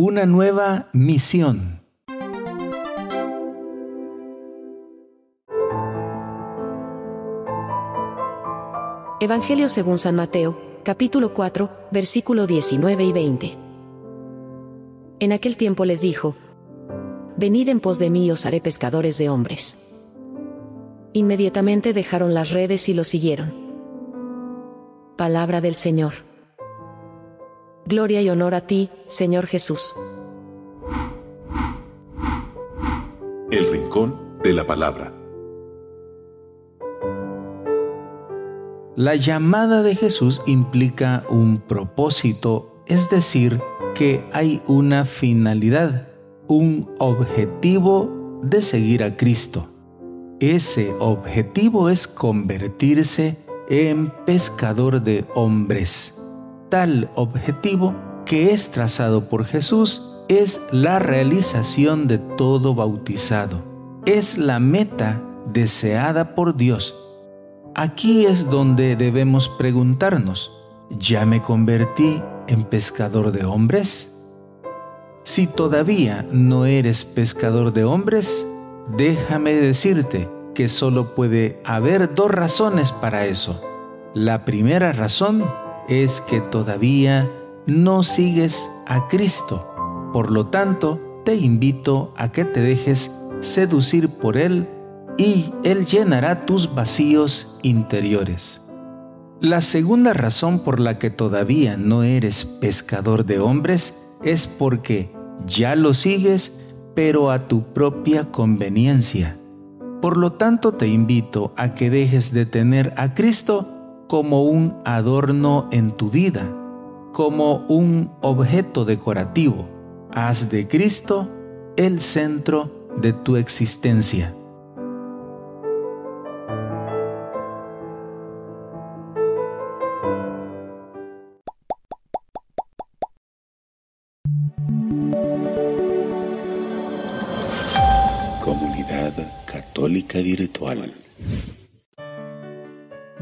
Una nueva misión. Evangelio según San Mateo, capítulo 4, versículo 19 y 20. En aquel tiempo les dijo, Venid en pos de mí os haré pescadores de hombres. Inmediatamente dejaron las redes y lo siguieron. Palabra del Señor. Gloria y honor a ti, Señor Jesús. El Rincón de la Palabra. La llamada de Jesús implica un propósito, es decir, que hay una finalidad, un objetivo de seguir a Cristo. Ese objetivo es convertirse en pescador de hombres. Tal objetivo que es trazado por Jesús es la realización de todo bautizado. Es la meta deseada por Dios. Aquí es donde debemos preguntarnos, ¿ya me convertí en pescador de hombres? Si todavía no eres pescador de hombres, déjame decirte que solo puede haber dos razones para eso. La primera razón es que todavía no sigues a Cristo. Por lo tanto, te invito a que te dejes seducir por Él y Él llenará tus vacíos interiores. La segunda razón por la que todavía no eres pescador de hombres es porque ya lo sigues, pero a tu propia conveniencia. Por lo tanto, te invito a que dejes de tener a Cristo como un adorno en tu vida, como un objeto decorativo. Haz de Cristo el centro de tu existencia. Comunidad Católica Virtual.